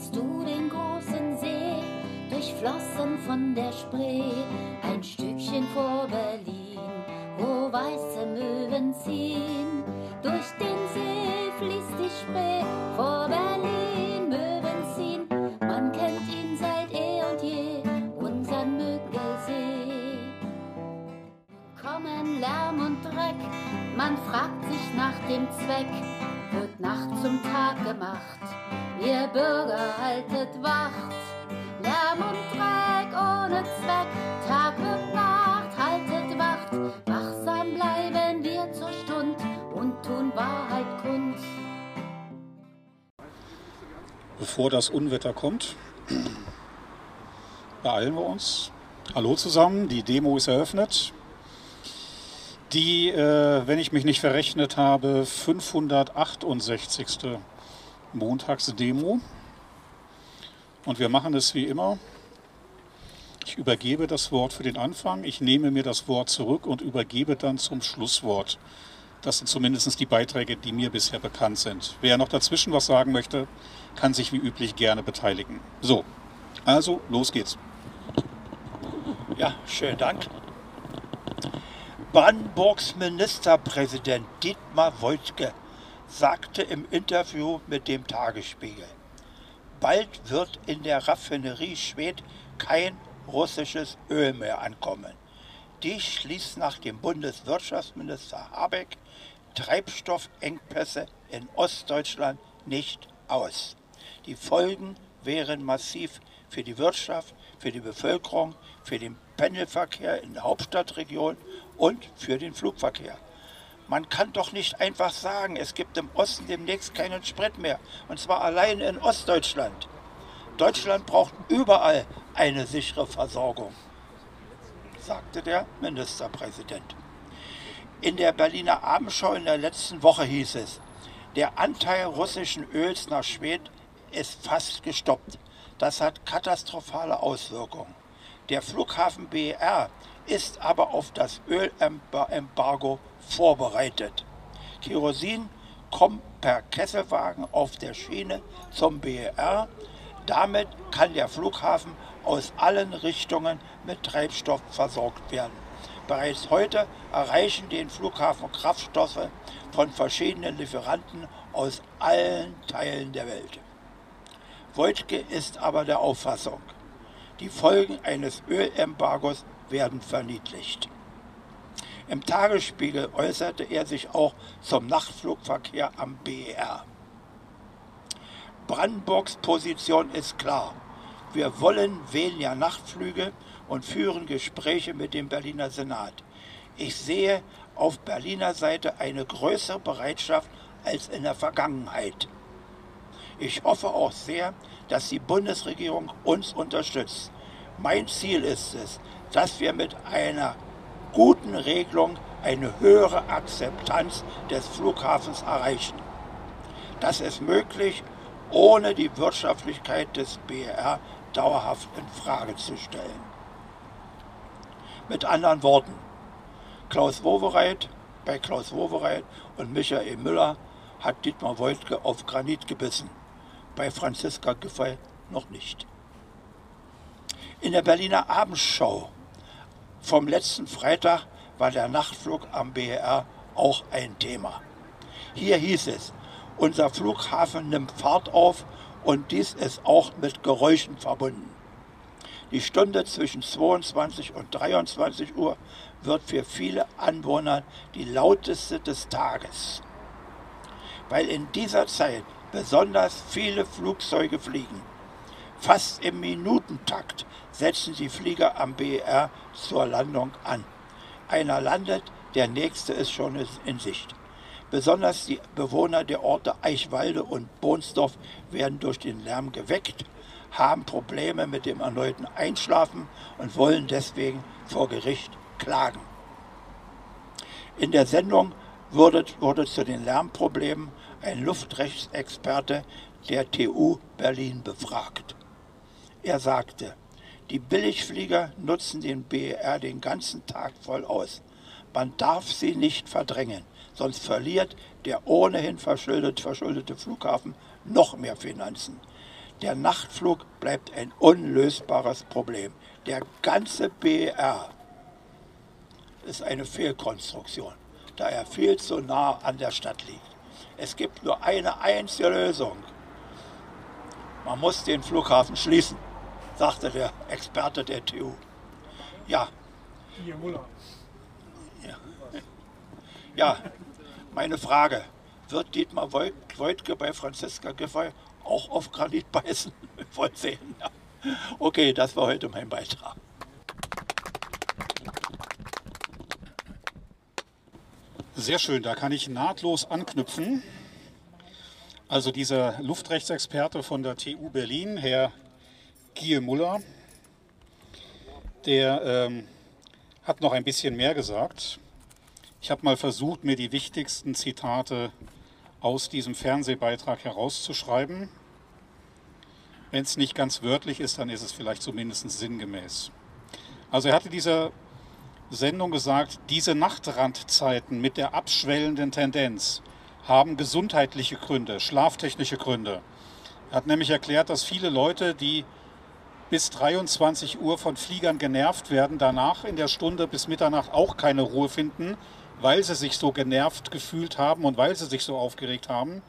siehst du den großen See, durchflossen von der Spree, ein Stückchen vor Berlin, wo weiße Möwen ziehen. Durch den See fließt die Spree, vor Berlin Möwen ziehen. Man kennt ihn seit eh und je, unseren Müggelsee. Kommen Lärm und Dreck, man fragt sich nach dem Zweck, wird Nacht zum Tag gemacht. Ihr Bürger haltet Wacht, Lärm und Dreck ohne Zweck, Tag und Nacht haltet Wacht, wachsam bleiben wir zur Stund und tun Wahrheit kund. Bevor das Unwetter kommt, beeilen wir uns. Hallo zusammen, die Demo ist eröffnet. Die, äh, wenn ich mich nicht verrechnet habe, 568. Montagsdemo. Und wir machen es wie immer. Ich übergebe das Wort für den Anfang, ich nehme mir das Wort zurück und übergebe dann zum Schlusswort. Das sind zumindest die Beiträge, die mir bisher bekannt sind. Wer noch dazwischen was sagen möchte, kann sich wie üblich gerne beteiligen. So, also los geht's. Ja, schönen Dank. Brandenburgs Ministerpräsident Dietmar Woidke sagte im Interview mit dem Tagesspiegel, bald wird in der Raffinerie Schwedt kein russisches Öl mehr ankommen. Dies schließt nach dem Bundeswirtschaftsminister Habeck Treibstoffengpässe in Ostdeutschland nicht aus. Die Folgen wären massiv für die Wirtschaft, für die Bevölkerung, für den Pendelverkehr in der Hauptstadtregion und für den Flugverkehr. Man kann doch nicht einfach sagen, es gibt im Osten demnächst keinen Sprit mehr. Und zwar allein in Ostdeutschland. Deutschland braucht überall eine sichere Versorgung, sagte der Ministerpräsident. In der Berliner Abendschau in der letzten Woche hieß es, der Anteil russischen Öls nach Schweden ist fast gestoppt. Das hat katastrophale Auswirkungen. Der Flughafen BER ist aber auf das Ölembargo vorbereitet. Kerosin kommt per Kesselwagen auf der Schiene zum BER. Damit kann der Flughafen aus allen Richtungen mit Treibstoff versorgt werden. Bereits heute erreichen den Flughafen Kraftstoffe von verschiedenen Lieferanten aus allen Teilen der Welt. Wojtke ist aber der Auffassung, die Folgen eines Ölembargos werden verniedlicht. Im Tagesspiegel äußerte er sich auch zum Nachtflugverkehr am BER. Brandenburgs Position ist klar. Wir wollen weniger Nachtflüge und führen Gespräche mit dem Berliner Senat. Ich sehe auf Berliner Seite eine größere Bereitschaft als in der Vergangenheit. Ich hoffe auch sehr, dass die Bundesregierung uns unterstützt. Mein Ziel ist es, dass wir mit einer guten Regelung eine höhere Akzeptanz des Flughafens erreichen. Das ist möglich, ohne die Wirtschaftlichkeit des BR dauerhaft in Frage zu stellen. Mit anderen Worten, Klaus Wowereit, bei Klaus Wowereit und Michael Müller hat Dietmar Woidke auf Granit gebissen, bei Franziska Giffey noch nicht. In der Berliner Abendschau vom letzten Freitag war der Nachtflug am BER auch ein Thema. Hier hieß es, unser Flughafen nimmt Fahrt auf und dies ist auch mit Geräuschen verbunden. Die Stunde zwischen 22 und 23 Uhr wird für viele Anwohner die lauteste des Tages, weil in dieser Zeit besonders viele Flugzeuge fliegen. Fast im Minutentakt setzen die Flieger am BER zur Landung an. Einer landet, der nächste ist schon in Sicht. Besonders die Bewohner der Orte Eichwalde und Bohnsdorf werden durch den Lärm geweckt, haben Probleme mit dem erneuten Einschlafen und wollen deswegen vor Gericht klagen. In der Sendung wurde, wurde zu den Lärmproblemen ein Luftrechtsexperte der TU Berlin befragt. Er sagte, die Billigflieger nutzen den BER den ganzen Tag voll aus. Man darf sie nicht verdrängen, sonst verliert der ohnehin verschuldet, verschuldete Flughafen noch mehr Finanzen. Der Nachtflug bleibt ein unlösbares Problem. Der ganze BR ist eine Fehlkonstruktion, da er viel zu nah an der Stadt liegt. Es gibt nur eine einzige Lösung. Man muss den Flughafen schließen, sagte der Experte der TU. Ja. Ja, ja meine Frage. Wird Dietmar Woidke bei Franziska Giffey auch auf Granit beißen? Wollt sehen. Ja. Okay, das war heute mein Beitrag. Sehr schön, da kann ich nahtlos anknüpfen. Also dieser Luftrechtsexperte von der TU Berlin, Herr Gie Muller, der ähm, hat noch ein bisschen mehr gesagt. Ich habe mal versucht, mir die wichtigsten Zitate aus diesem Fernsehbeitrag herauszuschreiben. Wenn es nicht ganz wörtlich ist, dann ist es vielleicht zumindest sinngemäß. Also er hatte dieser Sendung gesagt, diese Nachtrandzeiten mit der abschwellenden Tendenz haben gesundheitliche Gründe, schlaftechnische Gründe. Er hat nämlich erklärt, dass viele Leute, die bis 23 Uhr von Fliegern genervt werden, danach in der Stunde bis Mitternacht auch keine Ruhe finden, weil sie sich so genervt gefühlt haben und weil sie sich so aufgeregt haben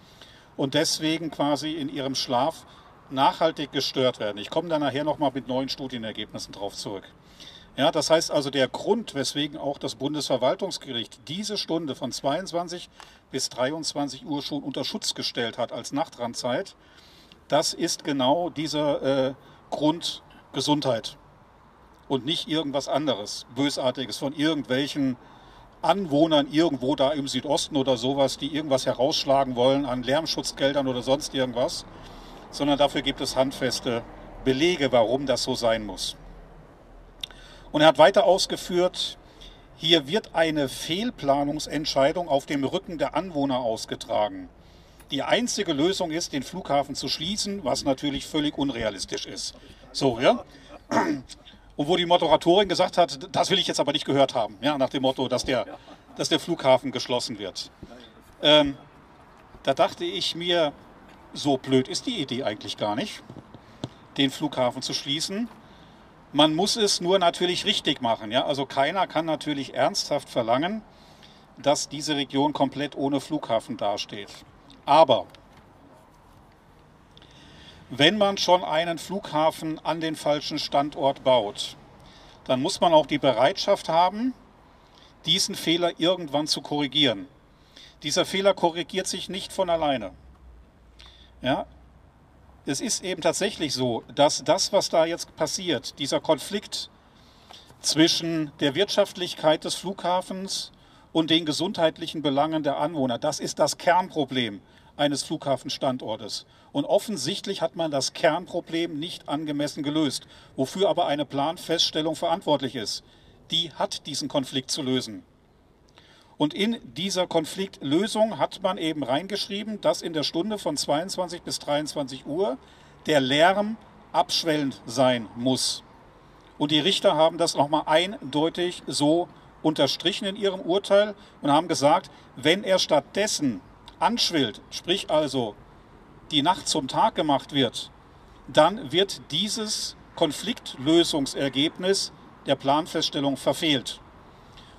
und deswegen quasi in ihrem Schlaf nachhaltig gestört werden. Ich komme da nachher nochmal mit neuen Studienergebnissen drauf zurück. Ja, das heißt also, der Grund, weswegen auch das Bundesverwaltungsgericht diese Stunde von 22 bis 23 Uhr schon unter Schutz gestellt hat als Nachtrandzeit, das ist genau dieser äh, Grund Gesundheit und nicht irgendwas anderes, Bösartiges von irgendwelchen Anwohnern irgendwo da im Südosten oder sowas, die irgendwas herausschlagen wollen an Lärmschutzgeldern oder sonst irgendwas, sondern dafür gibt es handfeste Belege, warum das so sein muss. Und er hat weiter ausgeführt, hier wird eine Fehlplanungsentscheidung auf dem Rücken der Anwohner ausgetragen. Die einzige Lösung ist, den Flughafen zu schließen, was natürlich völlig unrealistisch ist. So, ja. Und wo die Moderatorin gesagt hat, das will ich jetzt aber nicht gehört haben, ja, nach dem Motto, dass der, dass der Flughafen geschlossen wird. Ähm, da dachte ich mir, so blöd ist die Idee eigentlich gar nicht, den Flughafen zu schließen. Man muss es nur natürlich richtig machen. Ja? Also keiner kann natürlich ernsthaft verlangen, dass diese Region komplett ohne Flughafen dasteht. Aber wenn man schon einen Flughafen an den falschen Standort baut, dann muss man auch die Bereitschaft haben, diesen Fehler irgendwann zu korrigieren. Dieser Fehler korrigiert sich nicht von alleine. Ja, es ist eben tatsächlich so, dass das, was da jetzt passiert, dieser Konflikt zwischen der Wirtschaftlichkeit des Flughafens und den gesundheitlichen Belangen der Anwohner, das ist das Kernproblem eines Flughafenstandortes. Und offensichtlich hat man das Kernproblem nicht angemessen gelöst, wofür aber eine Planfeststellung verantwortlich ist. Die hat diesen Konflikt zu lösen. Und in dieser Konfliktlösung hat man eben reingeschrieben, dass in der Stunde von 22 bis 23 Uhr der Lärm abschwellend sein muss. Und die Richter haben das nochmal eindeutig so unterstrichen in ihrem Urteil und haben gesagt, wenn er stattdessen anschwillt, sprich also die Nacht zum Tag gemacht wird, dann wird dieses Konfliktlösungsergebnis der Planfeststellung verfehlt.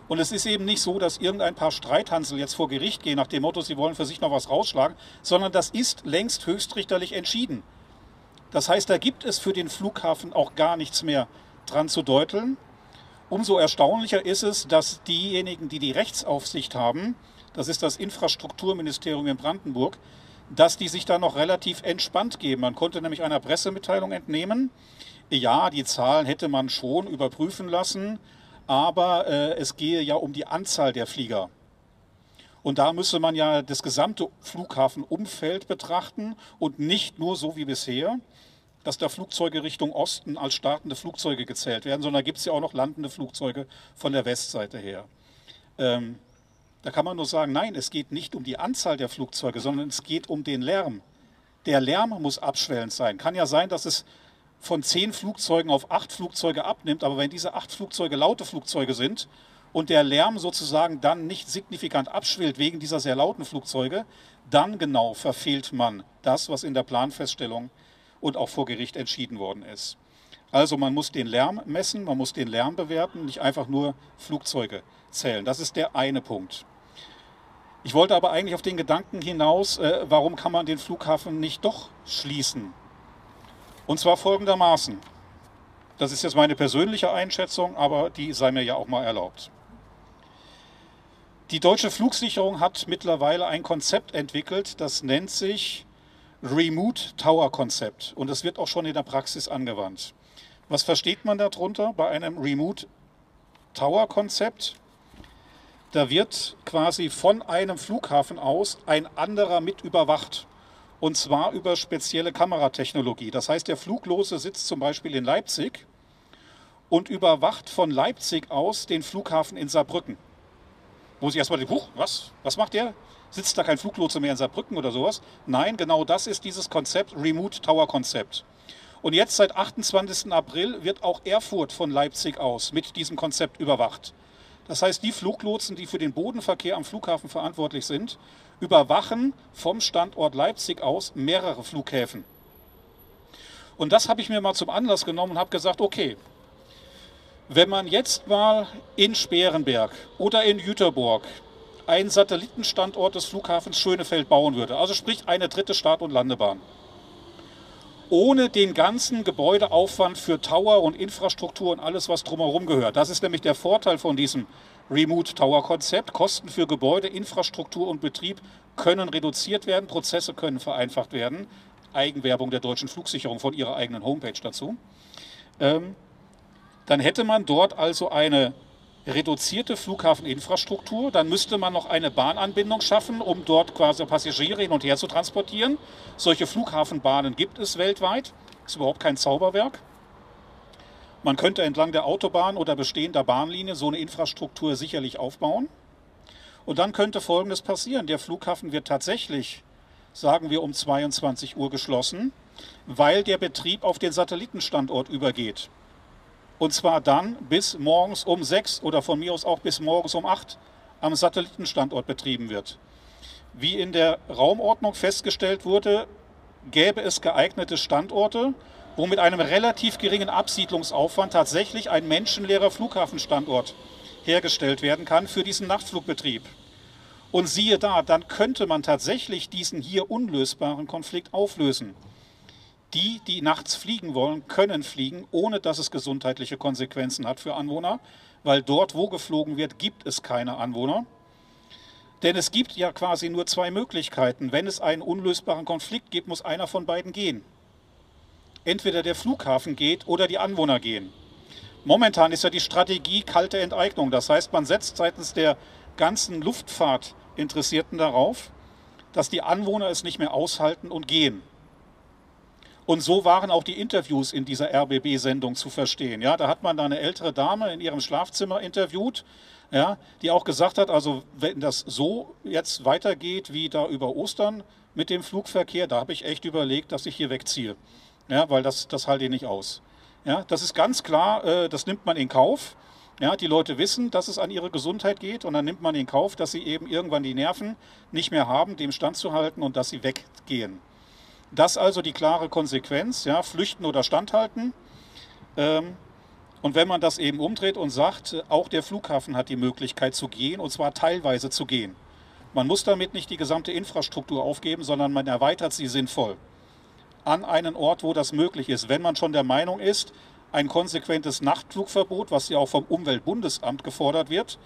Und es ist eben nicht so, dass irgendein paar Streithansel jetzt vor Gericht gehen nach dem Motto, sie wollen für sich noch was rausschlagen, sondern das ist längst höchstrichterlich entschieden. Das heißt, da gibt es für den Flughafen auch gar nichts mehr dran zu deuteln. Umso erstaunlicher ist es, dass diejenigen, die die Rechtsaufsicht haben, das ist das Infrastrukturministerium in Brandenburg, dass die sich da noch relativ entspannt geben. Man konnte nämlich einer Pressemitteilung entnehmen, ja, die Zahlen hätte man schon überprüfen lassen, aber äh, es gehe ja um die Anzahl der Flieger. Und da müsse man ja das gesamte Flughafenumfeld betrachten und nicht nur so wie bisher, dass da Flugzeuge Richtung Osten als startende Flugzeuge gezählt werden, sondern da gibt es ja auch noch landende Flugzeuge von der Westseite her. Ähm, da kann man nur sagen, nein, es geht nicht um die Anzahl der Flugzeuge, sondern es geht um den Lärm. Der Lärm muss abschwellend sein. Kann ja sein, dass es von zehn Flugzeugen auf acht Flugzeuge abnimmt. Aber wenn diese acht Flugzeuge laute Flugzeuge sind und der Lärm sozusagen dann nicht signifikant abschwillt wegen dieser sehr lauten Flugzeuge, dann genau verfehlt man das, was in der Planfeststellung und auch vor Gericht entschieden worden ist. Also man muss den Lärm messen, man muss den Lärm bewerten, nicht einfach nur Flugzeuge zählen. Das ist der eine Punkt. Ich wollte aber eigentlich auf den Gedanken hinaus, äh, warum kann man den Flughafen nicht doch schließen? Und zwar folgendermaßen. Das ist jetzt meine persönliche Einschätzung, aber die sei mir ja auch mal erlaubt. Die deutsche Flugsicherung hat mittlerweile ein Konzept entwickelt, das nennt sich Remote Tower Konzept und es wird auch schon in der Praxis angewandt. Was versteht man darunter bei einem Remote Tower Konzept? Da wird quasi von einem Flughafen aus ein anderer mit überwacht. Und zwar über spezielle Kameratechnologie. Das heißt, der Fluglose sitzt zum Beispiel in Leipzig und überwacht von Leipzig aus den Flughafen in Saarbrücken. Wo sich erstmal denkt, huch, was? Was macht der? Sitzt da kein Fluglotse mehr in Saarbrücken oder sowas? Nein, genau das ist dieses Konzept, Remote Tower Konzept. Und jetzt seit 28. April wird auch Erfurt von Leipzig aus mit diesem Konzept überwacht. Das heißt, die Fluglotsen, die für den Bodenverkehr am Flughafen verantwortlich sind, überwachen vom Standort Leipzig aus mehrere Flughäfen. Und das habe ich mir mal zum Anlass genommen und habe gesagt, okay, wenn man jetzt mal in Sperenberg oder in Jüterborg einen Satellitenstandort des Flughafens Schönefeld bauen würde, also sprich eine dritte Start- und Landebahn, ohne den ganzen Gebäudeaufwand für Tower und Infrastruktur und alles, was drumherum gehört. Das ist nämlich der Vorteil von diesem Remote Tower Konzept. Kosten für Gebäude, Infrastruktur und Betrieb können reduziert werden, Prozesse können vereinfacht werden. Eigenwerbung der deutschen Flugsicherung von ihrer eigenen Homepage dazu. Ähm, dann hätte man dort also eine reduzierte Flughafeninfrastruktur. Dann müsste man noch eine Bahnanbindung schaffen, um dort quasi Passagiere hin und her zu transportieren. Solche Flughafenbahnen gibt es weltweit. Ist überhaupt kein Zauberwerk. Man könnte entlang der Autobahn oder bestehender Bahnlinie so eine Infrastruktur sicherlich aufbauen. Und dann könnte Folgendes passieren. Der Flughafen wird tatsächlich, sagen wir, um 22 Uhr geschlossen, weil der Betrieb auf den Satellitenstandort übergeht. Und zwar dann bis morgens um sechs oder von mir aus auch bis morgens um acht am Satellitenstandort betrieben wird. Wie in der Raumordnung festgestellt wurde, gäbe es geeignete Standorte, wo mit einem relativ geringen Absiedlungsaufwand tatsächlich ein menschenleerer Flughafenstandort hergestellt werden kann für diesen Nachtflugbetrieb. Und siehe da, dann könnte man tatsächlich diesen hier unlösbaren Konflikt auflösen die, die nachts fliegen wollen, können fliegen, ohne dass es gesundheitliche Konsequenzen hat für Anwohner, weil dort, wo geflogen wird, gibt es keine Anwohner. Denn es gibt ja quasi nur zwei Möglichkeiten. Wenn es einen unlösbaren Konflikt gibt, muss einer von beiden gehen. Entweder der Flughafen geht oder die Anwohner gehen. Momentan ist ja die Strategie kalte Enteignung. Das heißt, man setzt seitens der ganzen Luftfahrtinteressierten darauf, dass die Anwohner es nicht mehr aushalten und gehen. Und so waren auch die Interviews in dieser RBB-Sendung zu verstehen. Ja, da hat man da eine ältere Dame in ihrem Schlafzimmer interviewt, ja, die auch gesagt hat, also wenn das so jetzt weitergeht wie da über Ostern mit dem Flugverkehr, da habe ich echt überlegt, dass ich hier wegziehe. Ja, weil das, das halte ich nicht aus. Ja, das ist ganz klar, äh, das nimmt man in Kauf. Ja, die Leute wissen, dass es an ihre Gesundheit geht und dann nimmt man in Kauf, dass sie eben irgendwann die Nerven nicht mehr haben, dem standzuhalten und dass sie weggehen. Das also die klare Konsequenz, ja, flüchten oder standhalten. Ähm, und wenn man das eben umdreht und sagt, auch der Flughafen hat die Möglichkeit zu gehen, und zwar teilweise zu gehen. Man muss damit nicht die gesamte Infrastruktur aufgeben, sondern man erweitert sie sinnvoll an einen Ort, wo das möglich ist. Wenn man schon der Meinung ist, ein konsequentes Nachtflugverbot, was ja auch vom Umweltbundesamt gefordert wird,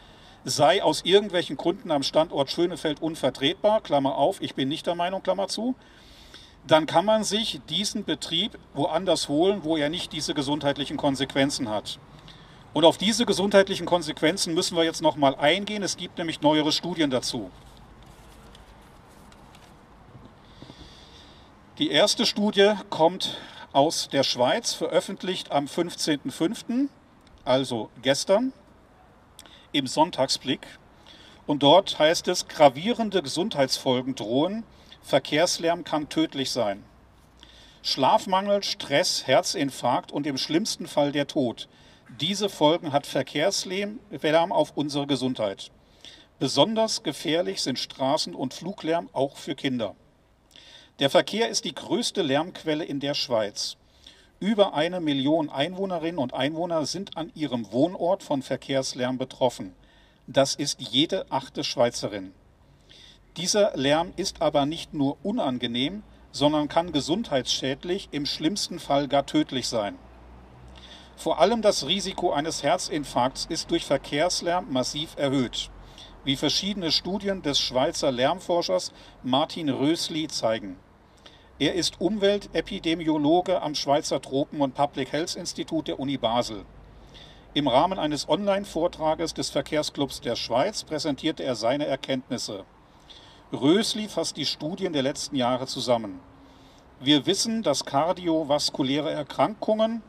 sei aus irgendwelchen Gründen am Standort Schönefeld unvertretbar, Klammer auf, ich bin nicht der Meinung, Klammer zu, dann kann man sich diesen Betrieb woanders holen, wo er nicht diese gesundheitlichen Konsequenzen hat. Und auf diese gesundheitlichen Konsequenzen müssen wir jetzt noch mal eingehen. Es gibt nämlich neuere Studien dazu. Die erste Studie kommt aus der Schweiz, veröffentlicht am 15.05., also gestern, im Sonntagsblick. Und dort heißt es, gravierende Gesundheitsfolgen drohen, Verkehrslärm kann tödlich sein. Schlafmangel, Stress, Herzinfarkt und im schlimmsten Fall der Tod. Diese Folgen hat Verkehrslärm auf unsere Gesundheit. Besonders gefährlich sind Straßen- und Fluglärm auch für Kinder. Der Verkehr ist die größte Lärmquelle in der Schweiz. Über eine Million Einwohnerinnen und Einwohner sind an ihrem Wohnort von Verkehrslärm betroffen. Das ist jede achte Schweizerin. Dieser Lärm ist aber nicht nur unangenehm, sondern kann gesundheitsschädlich, im schlimmsten Fall gar tödlich sein. Vor allem das Risiko eines Herzinfarkts ist durch Verkehrslärm massiv erhöht, wie verschiedene Studien des Schweizer Lärmforschers Martin Rösli zeigen. Er ist Umweltepidemiologe am Schweizer Tropen- und Public Health Institut der Uni Basel. Im Rahmen eines Online-Vortrages des Verkehrsclubs der Schweiz präsentierte er seine Erkenntnisse. Rösli fasst die Studien der letzten Jahre zusammen. Wir wissen, dass kardiovaskuläre Erkrankungen,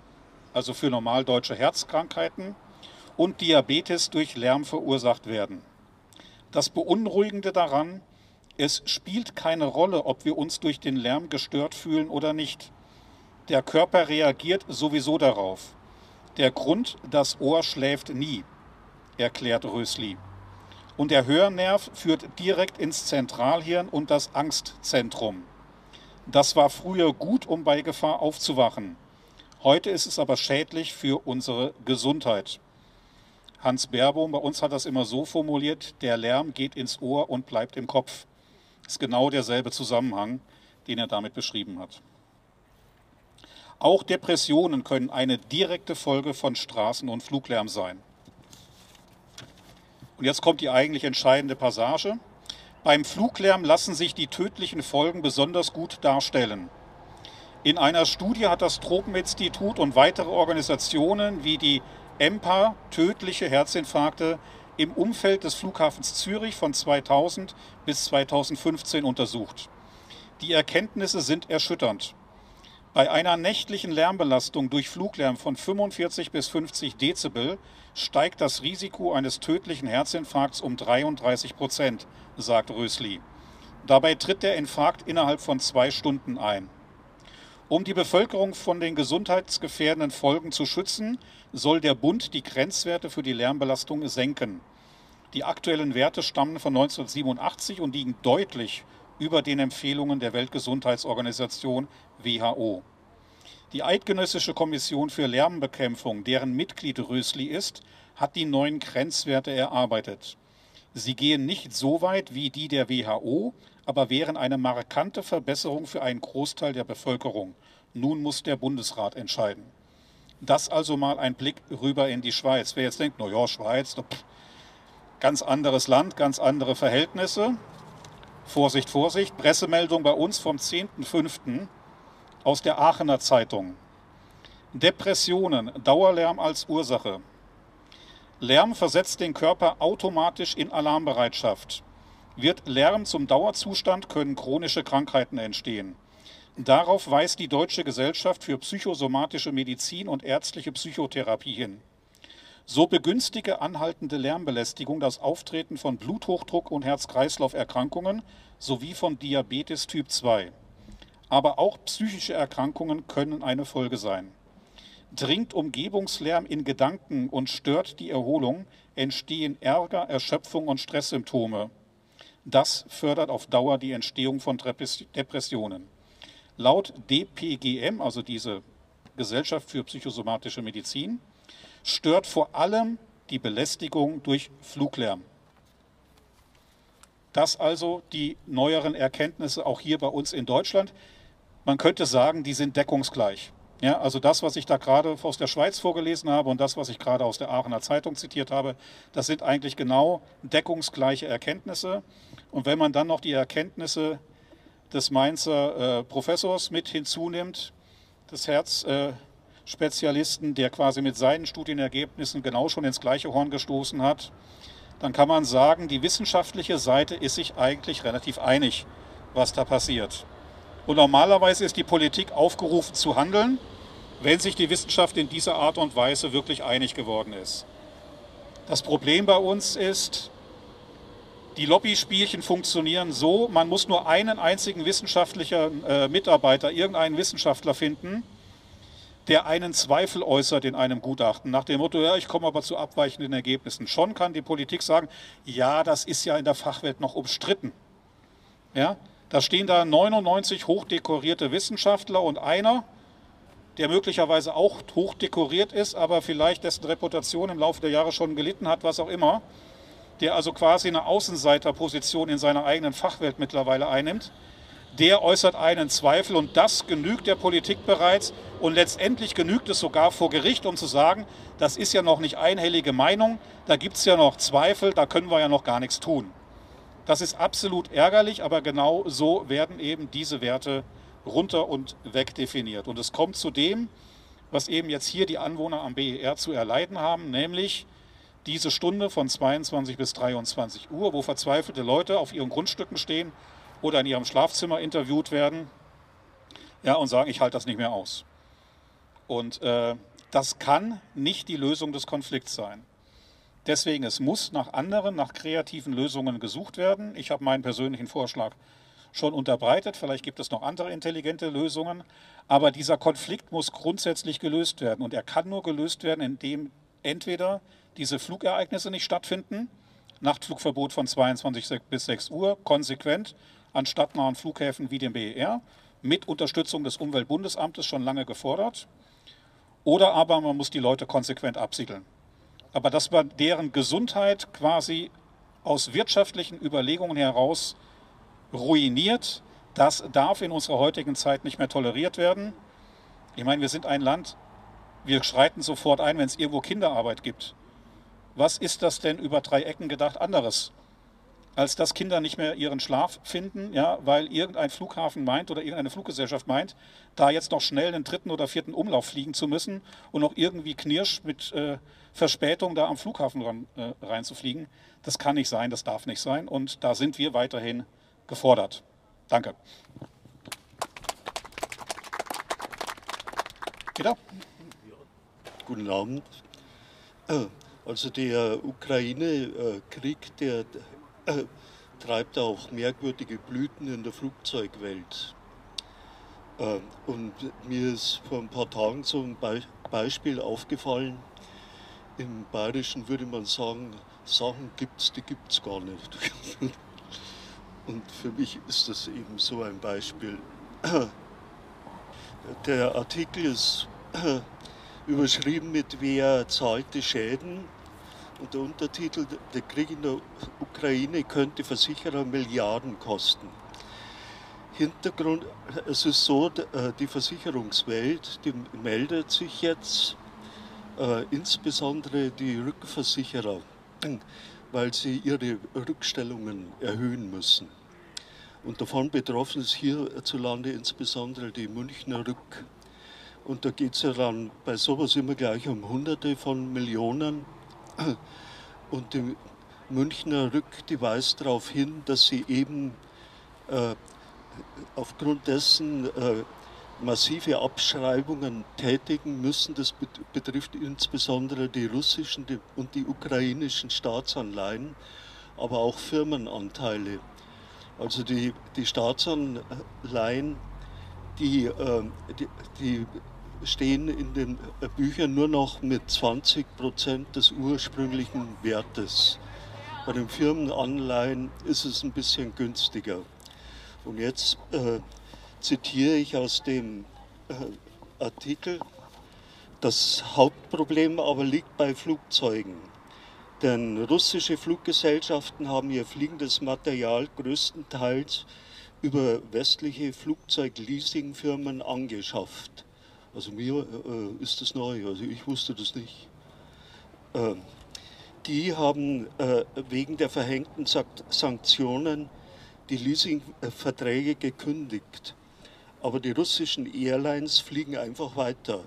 also für normaldeutsche Herzkrankheiten, und Diabetes durch Lärm verursacht werden. Das Beunruhigende daran, es spielt keine Rolle, ob wir uns durch den Lärm gestört fühlen oder nicht. Der Körper reagiert sowieso darauf. Der Grund, das Ohr schläft nie, erklärt Rösli. Und der Hörnerv führt direkt ins Zentralhirn und das Angstzentrum. Das war früher gut, um bei Gefahr aufzuwachen. Heute ist es aber schädlich für unsere Gesundheit. Hans Baerbohm bei uns hat das immer so formuliert, der Lärm geht ins Ohr und bleibt im Kopf ist genau derselbe Zusammenhang, den er damit beschrieben hat. Auch Depressionen können eine direkte Folge von Straßen- und Fluglärm sein. Und jetzt kommt die eigentlich entscheidende Passage. Beim Fluglärm lassen sich die tödlichen Folgen besonders gut darstellen. In einer Studie hat das Tropeninstitut und weitere Organisationen wie die EMPA tödliche Herzinfarkte im Umfeld des Flughafens Zürich von 2000 bis 2015 untersucht. Die Erkenntnisse sind erschütternd. Bei einer nächtlichen Lärmbelastung durch Fluglärm von 45 bis 50 Dezibel steigt das Risiko eines tödlichen Herzinfarkts um 33 Prozent, sagt Rösli. Dabei tritt der Infarkt innerhalb von zwei Stunden ein. Um die Bevölkerung von den gesundheitsgefährdenden Folgen zu schützen, soll der Bund die Grenzwerte für die Lärmbelastung senken. Die aktuellen Werte stammen von 1987 und liegen deutlich über den Empfehlungen der Weltgesundheitsorganisation WHO. Die Eidgenössische Kommission für Lärmbekämpfung, deren Mitglied Rösli ist, hat die neuen Grenzwerte erarbeitet. Sie gehen nicht so weit wie die der WHO, aber wären eine markante Verbesserung für einen Großteil der Bevölkerung. Nun muss der Bundesrat entscheiden. Das also mal ein Blick rüber in die Schweiz. Wer jetzt denkt, naja, Schweiz, pff, ganz anderes Land, ganz andere Verhältnisse. Vorsicht, Vorsicht, Pressemeldung bei uns vom 10.05. aus der Aachener Zeitung. Depressionen, Dauerlärm als Ursache. Lärm versetzt den Körper automatisch in Alarmbereitschaft. Wird Lärm zum Dauerzustand, können chronische Krankheiten entstehen. Darauf weist die Deutsche Gesellschaft für psychosomatische Medizin und ärztliche Psychotherapie hin. So begünstige anhaltende Lärmbelästigung das Auftreten von Bluthochdruck und Herz-Kreislauf-Erkrankungen sowie von Diabetes Typ 2. Aber auch psychische Erkrankungen können eine Folge sein. Dringt Umgebungslärm in Gedanken und stört die Erholung, entstehen Ärger, Erschöpfung und Stresssymptome. Das fördert auf Dauer die Entstehung von Depressionen. Laut DPGM, also diese Gesellschaft für psychosomatische Medizin, stört vor allem die Belästigung durch Fluglärm. Das also die neueren Erkenntnisse auch hier bei uns in Deutschland. Man könnte sagen, die sind deckungsgleich. Ja, also das, was ich da gerade aus der Schweiz vorgelesen habe und das, was ich gerade aus der Aachener Zeitung zitiert habe, das sind eigentlich genau deckungsgleiche Erkenntnisse. Und wenn man dann noch die Erkenntnisse des Mainzer äh, Professors mit hinzunimmt, des Herzspezialisten, äh, der quasi mit seinen Studienergebnissen genau schon ins gleiche Horn gestoßen hat, dann kann man sagen, die wissenschaftliche Seite ist sich eigentlich relativ einig, was da passiert. Und normalerweise ist die Politik aufgerufen zu handeln, wenn sich die Wissenschaft in dieser Art und Weise wirklich einig geworden ist. Das Problem bei uns ist, die Lobbyspielchen funktionieren so, man muss nur einen einzigen wissenschaftlichen äh, Mitarbeiter, irgendeinen Wissenschaftler finden, der einen Zweifel äußert in einem Gutachten, nach dem Motto, ja, ich komme aber zu abweichenden Ergebnissen. Schon kann die Politik sagen, ja, das ist ja in der Fachwelt noch umstritten. Ja? Da stehen da 99 hochdekorierte Wissenschaftler und einer, der möglicherweise auch hochdekoriert ist, aber vielleicht dessen Reputation im Laufe der Jahre schon gelitten hat, was auch immer, der also quasi eine Außenseiterposition in seiner eigenen Fachwelt mittlerweile einnimmt, der äußert einen Zweifel und das genügt der Politik bereits und letztendlich genügt es sogar vor Gericht, um zu sagen, das ist ja noch nicht einhellige Meinung, da gibt es ja noch Zweifel, da können wir ja noch gar nichts tun. Das ist absolut ärgerlich, aber genau so werden eben diese Werte runter und weg definiert. Und es kommt zu dem, was eben jetzt hier die Anwohner am BER zu erleiden haben, nämlich diese Stunde von 22 bis 23 Uhr, wo verzweifelte Leute auf ihren Grundstücken stehen oder in ihrem Schlafzimmer interviewt werden ja, und sagen, ich halte das nicht mehr aus. Und äh, das kann nicht die Lösung des Konflikts sein. Deswegen, es muss nach anderen, nach kreativen Lösungen gesucht werden. Ich habe meinen persönlichen Vorschlag schon unterbreitet. Vielleicht gibt es noch andere intelligente Lösungen. Aber dieser Konflikt muss grundsätzlich gelöst werden. Und er kann nur gelöst werden, indem entweder diese Flugereignisse nicht stattfinden, Nachtflugverbot von 22 bis 6 Uhr, konsequent an stadtnahen Flughäfen wie dem BER, mit Unterstützung des Umweltbundesamtes schon lange gefordert. Oder aber man muss die Leute konsequent absiedeln. Aber dass man deren Gesundheit quasi aus wirtschaftlichen Überlegungen heraus ruiniert, das darf in unserer heutigen Zeit nicht mehr toleriert werden. Ich meine, wir sind ein Land, wir schreiten sofort ein, wenn es irgendwo Kinderarbeit gibt. Was ist das denn über drei Ecken gedacht anderes? Als dass Kinder nicht mehr ihren Schlaf finden, ja, weil irgendein Flughafen meint oder irgendeine Fluggesellschaft meint, da jetzt noch schnell den dritten oder vierten Umlauf fliegen zu müssen und noch irgendwie knirsch mit äh, Verspätung da am Flughafen ran, äh, reinzufliegen. Das kann nicht sein, das darf nicht sein und da sind wir weiterhin gefordert. Danke. Peter? Guten Abend. Äh, also der Ukraine-Krieg, der treibt auch merkwürdige Blüten in der Flugzeugwelt. Äh, und mir ist vor ein paar Tagen so ein Be Beispiel aufgefallen. Im Bayerischen würde man sagen, Sachen gibt es, die gibt es gar nicht. Und für mich ist das eben so ein Beispiel. Der Artikel ist überschrieben mit Wer zahlt die Schäden? Und der Untertitel, der Krieg in der Ukraine könnte Versicherer Milliarden kosten. Hintergrund, es ist so, äh, die Versicherungswelt, die meldet sich jetzt, äh, insbesondere die Rückversicherer, weil sie ihre Rückstellungen erhöhen müssen. Und davon betroffen ist hierzulande insbesondere die Münchner Rück. Und da geht es ja dann bei sowas immer gleich um Hunderte von Millionen. Und die Münchner Rück, die weist darauf hin, dass sie eben äh, aufgrund dessen äh, massive Abschreibungen tätigen müssen. Das betrifft insbesondere die russischen und die ukrainischen Staatsanleihen, aber auch Firmenanteile. Also die, die Staatsanleihen, die, äh, die, die stehen in den Büchern nur noch mit 20 Prozent des ursprünglichen Wertes. Bei den Firmenanleihen ist es ein bisschen günstiger. Und jetzt äh, zitiere ich aus dem äh, Artikel, das Hauptproblem aber liegt bei Flugzeugen. Denn russische Fluggesellschaften haben ihr fliegendes Material größtenteils über westliche Flugzeugleasingfirmen angeschafft. Also mir äh, ist das neu, also ich wusste das nicht. Äh, die haben äh, wegen der verhängten Sanktionen die Leasingverträge gekündigt. Aber die russischen Airlines fliegen einfach weiter.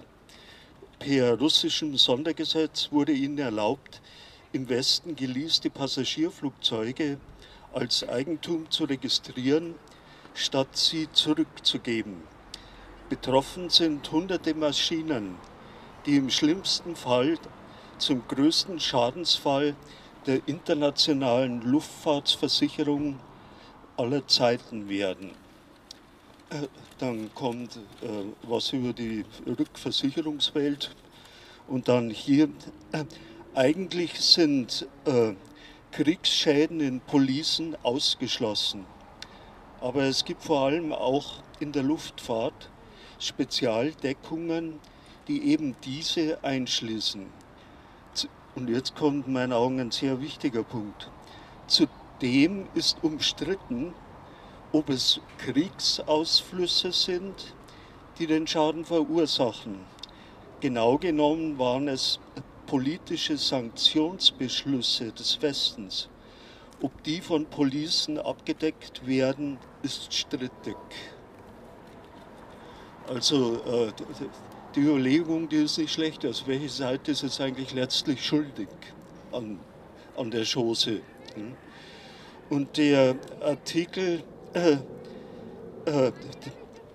Per russischem Sondergesetz wurde ihnen erlaubt, im Westen geleaste Passagierflugzeuge als Eigentum zu registrieren, statt sie zurückzugeben. Betroffen sind hunderte Maschinen, die im schlimmsten Fall zum größten Schadensfall der internationalen Luftfahrtsversicherung aller Zeiten werden. Äh, dann kommt äh, was über die Rückversicherungswelt und dann hier, äh, eigentlich sind Kriegsschäden in Policen ausgeschlossen. Aber es gibt vor allem auch in der Luftfahrt Spezialdeckungen, die eben diese einschließen. Und jetzt kommt in meinen Augen ein sehr wichtiger Punkt. Zudem ist umstritten, ob es Kriegsausflüsse sind, die den Schaden verursachen. Genau genommen waren es politische Sanktionsbeschlüsse des Westens. Ob die von Policen abgedeckt werden, ist strittig. Also äh, die Überlegung, die ist nicht schlecht. Also welche Seite ist jetzt eigentlich letztlich schuldig an, an der Chose? Hm? Und der Artikel, äh, äh,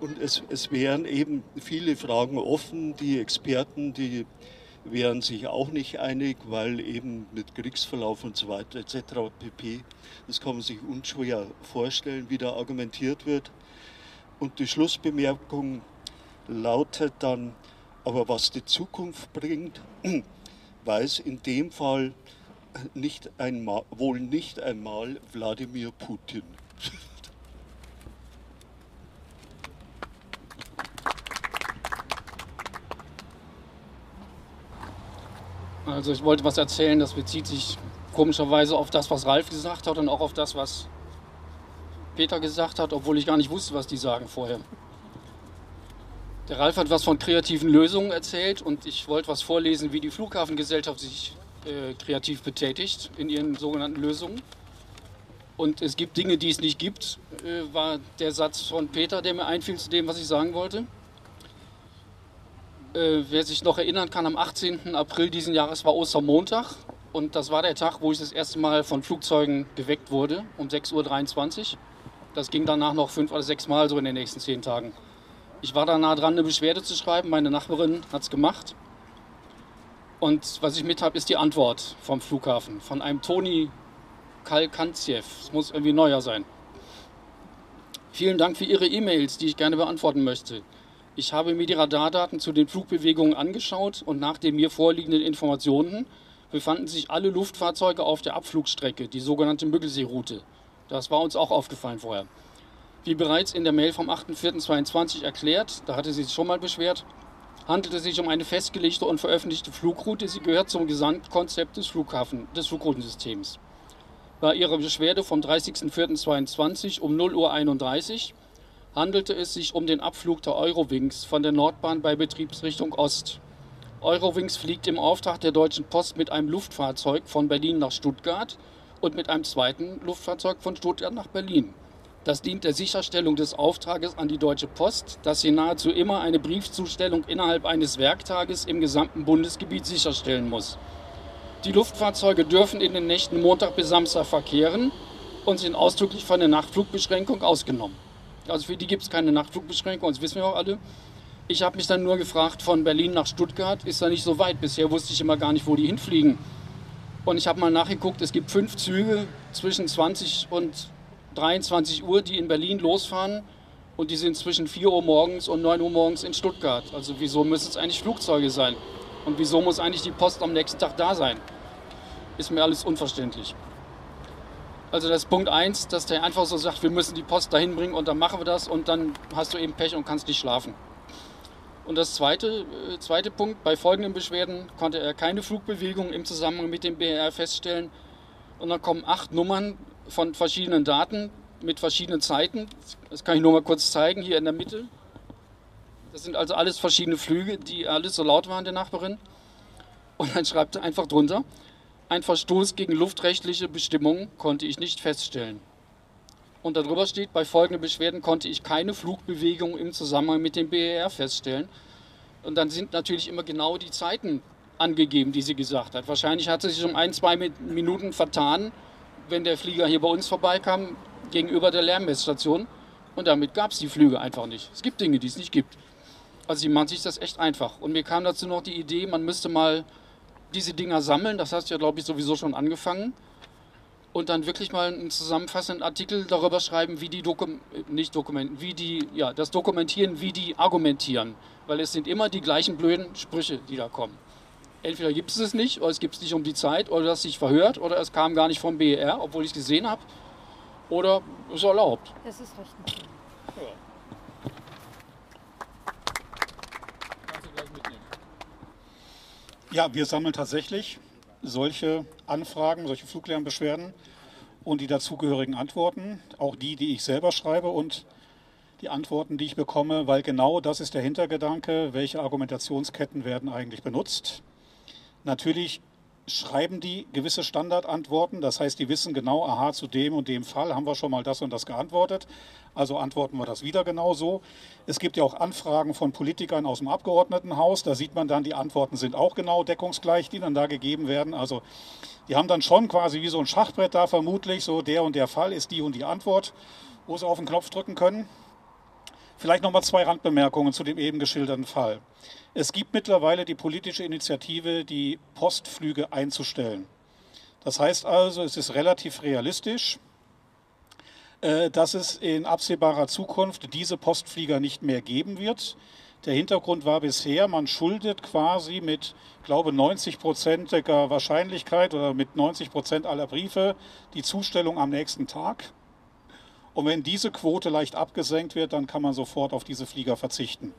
und es, es wären eben viele Fragen offen. Die Experten, die wären sich auch nicht einig, weil eben mit Kriegsverlauf und so weiter etc. pp. Das kann man sich unschwer vorstellen, wie da argumentiert wird. Und die Schlussbemerkung lautet dann, aber was die Zukunft bringt, weiß in dem Fall nicht einmal, wohl nicht einmal Wladimir Putin. Also ich wollte was erzählen, das bezieht sich komischerweise auf das, was Ralf gesagt hat und auch auf das, was Peter gesagt hat, obwohl ich gar nicht wusste, was die sagen vorher. Der Ralf hat was von kreativen Lösungen erzählt und ich wollte was vorlesen, wie die Flughafengesellschaft sich äh, kreativ betätigt in ihren sogenannten Lösungen. Und es gibt Dinge, die es nicht gibt, äh, war der Satz von Peter, der mir einfiel zu dem, was ich sagen wollte. Äh, wer sich noch erinnern kann, am 18. April diesen Jahres war Ostermontag und das war der Tag, wo ich das erste Mal von Flugzeugen geweckt wurde, um 6.23 Uhr. Das ging danach noch fünf oder sechs Mal so in den nächsten zehn Tagen. Ich war da nah dran, eine Beschwerde zu schreiben. Meine Nachbarin hat es gemacht. Und was ich mit habe, ist die Antwort vom Flughafen, von einem Toni Kalkantjew. Es muss irgendwie neuer sein. Vielen Dank für Ihre E-Mails, die ich gerne beantworten möchte. Ich habe mir die Radardaten zu den Flugbewegungen angeschaut und nach den mir vorliegenden Informationen befanden sich alle Luftfahrzeuge auf der Abflugstrecke, die sogenannte Müggelsee-Route. Das war uns auch aufgefallen vorher. Wie bereits in der Mail vom 8.4.22 erklärt, da hatte sie sich schon mal beschwert, handelt es sich um eine festgelegte und veröffentlichte Flugroute. Sie gehört zum Gesamtkonzept des, Flughafen, des Flughafensystems. Bei ihrer Beschwerde vom 30.04.22 um 0.31 Uhr handelte es sich um den Abflug der Eurowings von der Nordbahn bei Betriebsrichtung Ost. Eurowings fliegt im Auftrag der Deutschen Post mit einem Luftfahrzeug von Berlin nach Stuttgart und mit einem zweiten Luftfahrzeug von Stuttgart nach Berlin. Das dient der Sicherstellung des Auftrages an die Deutsche Post, dass sie nahezu immer eine Briefzustellung innerhalb eines Werktages im gesamten Bundesgebiet sicherstellen muss. Die Luftfahrzeuge dürfen in den Nächten Montag bis Samstag verkehren und sind ausdrücklich von der Nachtflugbeschränkung ausgenommen. Also für die gibt es keine Nachtflugbeschränkung, das wissen wir auch alle. Ich habe mich dann nur gefragt, von Berlin nach Stuttgart ist da nicht so weit. Bisher wusste ich immer gar nicht, wo die hinfliegen. Und ich habe mal nachgeguckt, es gibt fünf Züge zwischen 20 und 23 Uhr, die in Berlin losfahren und die sind zwischen 4 Uhr morgens und 9 Uhr morgens in Stuttgart. Also wieso müssen es eigentlich Flugzeuge sein? Und wieso muss eigentlich die Post am nächsten Tag da sein? Ist mir alles unverständlich. Also das ist Punkt 1, dass der einfach so sagt, wir müssen die Post dahin bringen und dann machen wir das und dann hast du eben Pech und kannst nicht schlafen. Und das zweite, äh, zweite Punkt, bei folgenden Beschwerden konnte er keine Flugbewegung im Zusammenhang mit dem BR feststellen. Und dann kommen acht Nummern von verschiedenen Daten mit verschiedenen Zeiten. Das kann ich nur mal kurz zeigen, hier in der Mitte. Das sind also alles verschiedene Flüge, die alles so laut waren, der Nachbarin. Und dann schreibt er einfach drunter, ein Verstoß gegen luftrechtliche Bestimmungen konnte ich nicht feststellen. Und darüber steht, bei folgenden Beschwerden konnte ich keine Flugbewegung im Zusammenhang mit dem BER feststellen. Und dann sind natürlich immer genau die Zeiten angegeben, die sie gesagt hat. Wahrscheinlich hat sie sich um ein, zwei Minuten vertan wenn der Flieger hier bei uns vorbeikam, gegenüber der Lärmmessstation. Und damit gab es die Flüge einfach nicht. Es gibt Dinge, die es nicht gibt. Also sie machen sich das echt einfach. Und mir kam dazu noch die Idee, man müsste mal diese Dinger sammeln. Das hast du ja, glaube ich, sowieso schon angefangen. Und dann wirklich mal einen zusammenfassenden Artikel darüber schreiben, wie die Dokum nicht dokumentieren, wie die, ja, das dokumentieren, wie die argumentieren. Weil es sind immer die gleichen blöden Sprüche, die da kommen entweder gibt es es nicht, oder es gibt es nicht um die Zeit, oder es sich verhört, oder es kam gar nicht vom BER, obwohl ich es gesehen habe. oder ist erlaubt. Das ist richtig. Ja, wir sammeln tatsächlich solche Anfragen, solche Fluglärmbeschwerden und die dazugehörigen Antworten, auch die, die ich selber schreibe und die Antworten, die ich bekomme, weil genau das ist der Hintergedanke, welche Argumentationsketten werden eigentlich benutzt. Natürlich schreiben die gewisse Standardantworten, das heißt, die wissen genau, aha, zu dem und dem Fall haben wir schon mal das und das geantwortet, also antworten wir das wieder genauso. Es gibt ja auch Anfragen von Politikern aus dem Abgeordnetenhaus, da sieht man dann, die Antworten sind auch genau deckungsgleich, die dann da gegeben werden. Also die haben dann schon quasi wie so ein Schachbrett da vermutlich, so der und der Fall ist die und die Antwort, wo sie auf den Knopf drücken können. Vielleicht nochmal zwei Randbemerkungen zu dem eben geschilderten Fall. Es gibt mittlerweile die politische Initiative, die Postflüge einzustellen. Das heißt also, es ist relativ realistisch, äh, dass es in absehbarer Zukunft diese Postflieger nicht mehr geben wird. Der Hintergrund war bisher, man schuldet quasi mit, glaube 90-prozentiger Wahrscheinlichkeit oder mit 90 Prozent aller Briefe die Zustellung am nächsten Tag. Und wenn diese Quote leicht abgesenkt wird, dann kann man sofort auf diese Flieger verzichten.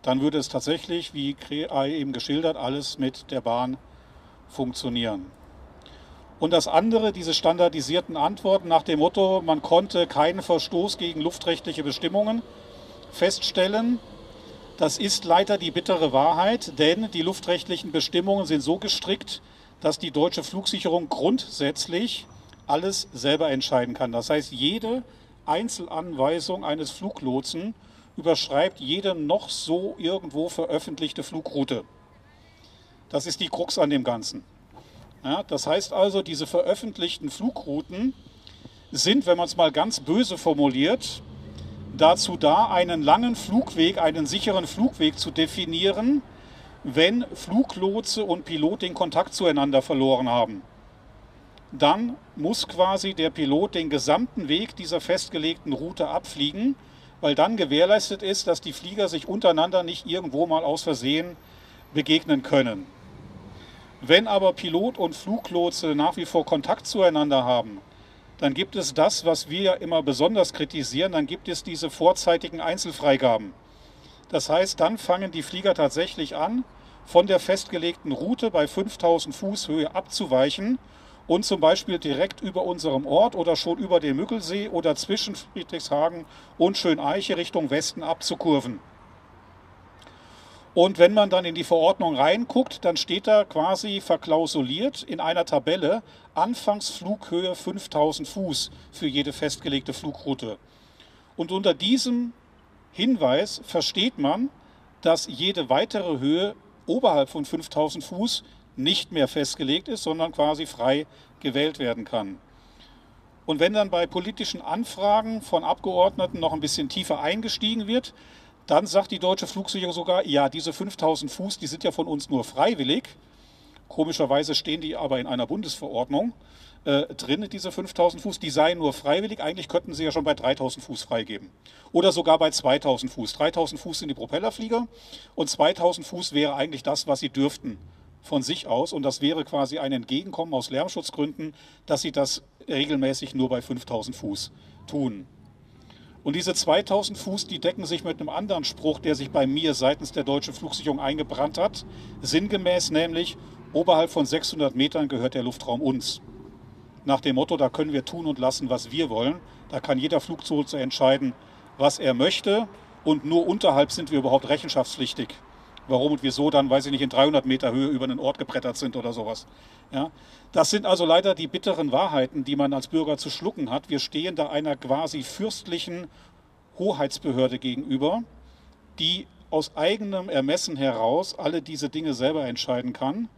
Dann würde es tatsächlich, wie eben geschildert, alles mit der Bahn funktionieren. Und das andere, diese standardisierten Antworten nach dem Motto, man konnte keinen Verstoß gegen luftrechtliche Bestimmungen feststellen. Das ist leider die bittere Wahrheit, denn die luftrechtlichen Bestimmungen sind so gestrickt, dass die deutsche Flugsicherung grundsätzlich alles selber entscheiden kann. Das heißt, jede Einzelanweisung eines Fluglotsen überschreibt jede noch so irgendwo veröffentlichte Flugroute. Das ist die Krux an dem Ganzen. Ja, das heißt also, diese veröffentlichten Flugrouten sind, wenn man es mal ganz böse formuliert, dazu da, einen langen Flugweg, einen sicheren Flugweg zu definieren, wenn Fluglotse und Pilot den Kontakt zueinander verloren haben dann muss quasi der Pilot den gesamten Weg dieser festgelegten Route abfliegen, weil dann gewährleistet ist, dass die Flieger sich untereinander nicht irgendwo mal aus Versehen begegnen können. Wenn aber Pilot und Fluglotse nach wie vor Kontakt zueinander haben, dann gibt es das, was wir ja immer besonders kritisieren, dann gibt es diese vorzeitigen Einzelfreigaben. Das heißt, dann fangen die Flieger tatsächlich an, von der festgelegten Route bei 5000 Fuß Höhe abzuweichen und zum Beispiel direkt über unserem Ort oder schon über den Mückelsee oder zwischen Friedrichshagen und Schöneiche Richtung Westen abzukurven. Und wenn man dann in die Verordnung reinguckt, dann steht da quasi verklausuliert in einer Tabelle Anfangsflughöhe 5000 Fuß für jede festgelegte Flugroute. Und unter diesem Hinweis versteht man, dass jede weitere Höhe oberhalb von 5000 Fuß nicht mehr festgelegt ist, sondern quasi frei gewählt werden kann. Und wenn dann bei politischen Anfragen von Abgeordneten noch ein bisschen tiefer eingestiegen wird, dann sagt die deutsche Flugsicherung sogar, ja, diese 5000 Fuß, die sind ja von uns nur freiwillig. Komischerweise stehen die aber in einer Bundesverordnung äh, drin, diese 5000 Fuß, die seien nur freiwillig. Eigentlich könnten sie ja schon bei 3000 Fuß freigeben. Oder sogar bei 2000 Fuß. 3000 Fuß sind die Propellerflieger und 2000 Fuß wäre eigentlich das, was sie dürften von sich aus und das wäre quasi ein Entgegenkommen aus Lärmschutzgründen, dass sie das regelmäßig nur bei 5000 Fuß tun. Und diese 2000 Fuß, die decken sich mit einem anderen Spruch, der sich bei mir seitens der deutschen Flugsicherung eingebrannt hat. Sinngemäß nämlich, oberhalb von 600 Metern gehört der Luftraum uns. Nach dem Motto, da können wir tun und lassen, was wir wollen. Da kann jeder Flugzeuge entscheiden, was er möchte. Und nur unterhalb sind wir überhaupt rechenschaftspflichtig warum und wieso dann, weiß ich nicht, in 300 Meter Höhe über einen Ort gebrettert sind oder sowas. Ja? Das sind also leider die bitteren Wahrheiten, die man als Bürger zu schlucken hat. Wir stehen da einer quasi fürstlichen Hoheitsbehörde gegenüber, die aus eigenem Ermessen heraus alle diese Dinge selber entscheiden kann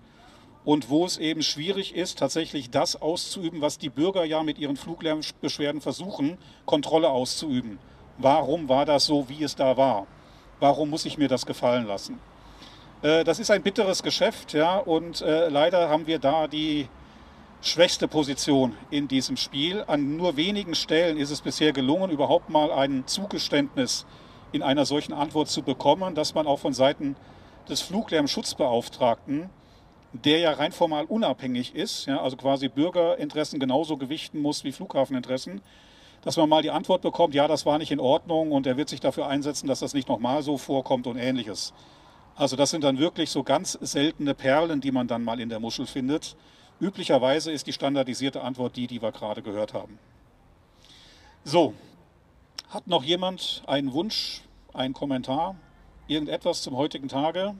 und wo es eben schwierig ist, tatsächlich das auszuüben, was die Bürger ja mit ihren Fluglärmbeschwerden versuchen, Kontrolle auszuüben. Warum war das so, wie es da war? Warum muss ich mir das gefallen lassen? Äh, das ist ein bitteres Geschäft, ja, und äh, leider haben wir da die schwächste Position in diesem Spiel. An nur wenigen Stellen ist es bisher gelungen, überhaupt mal ein Zugeständnis in einer solchen Antwort zu bekommen, dass man auch von Seiten des Fluglärmschutzbeauftragten der ja rein formal unabhängig ist, ja, also quasi Bürgerinteressen genauso gewichten muss wie Flughafeninteressen, dass man mal die Antwort bekommt, ja, das war nicht in Ordnung und er wird sich dafür einsetzen, dass das nicht nochmal so vorkommt und ähnliches. Also das sind dann wirklich so ganz seltene Perlen, die man dann mal in der Muschel findet. Üblicherweise ist die standardisierte Antwort die, die wir gerade gehört haben. So, hat noch jemand einen Wunsch, einen Kommentar, irgendetwas zum heutigen Tage?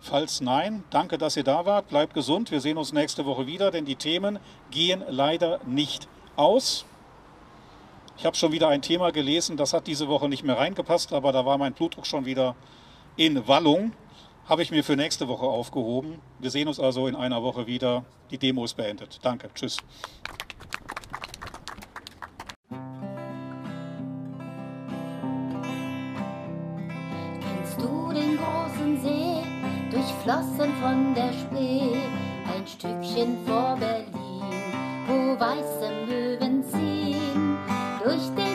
Falls nein, danke, dass ihr da wart. Bleibt gesund. Wir sehen uns nächste Woche wieder, denn die Themen gehen leider nicht aus. Ich habe schon wieder ein Thema gelesen, das hat diese Woche nicht mehr reingepasst, aber da war mein Blutdruck schon wieder in Wallung. Habe ich mir für nächste Woche aufgehoben. Wir sehen uns also in einer Woche wieder. Die Demo ist beendet. Danke. Tschüss. Kennst du den großen See, durchflossen von der Spree, ein Stückchen vor Berlin, wo weiße Möwen ziehen? Durch den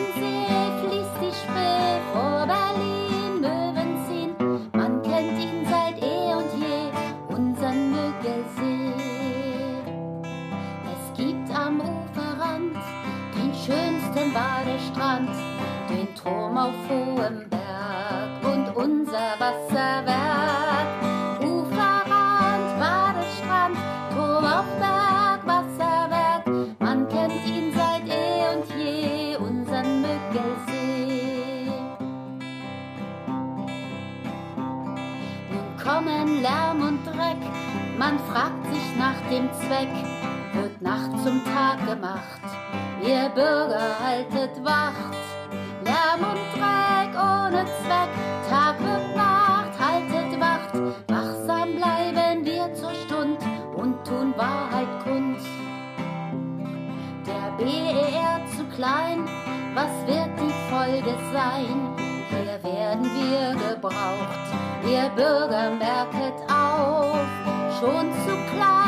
dem Zweck, wird Nacht zum Tag gemacht, ihr Bürger haltet Wacht. Lärm und Dreck ohne Zweck, Tag wird Nacht, haltet Wacht, wachsam bleiben wir zur Stund und tun Wahrheit kund. Der BER zu klein, was wird die Folge sein? Hier werden wir gebraucht, ihr Bürger merket auf. Schon zu klein,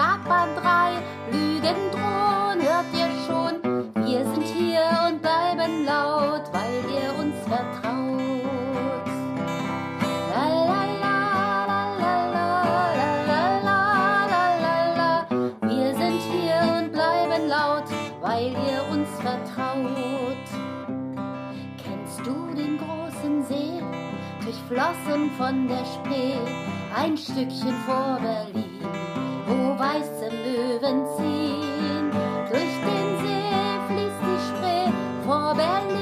sagt man drei Lügen drohen, hört ihr schon. Wir sind hier und bleiben laut, weil ihr uns vertraut. La, la, la, wir sind hier und bleiben laut, weil ihr uns vertraut. Kennst du den großen See, durchflossen von der Spree, ein Stückchen vor Berlin? wo weiße Möwen ziehen. Durch den See fließt die Spree vor Berlin.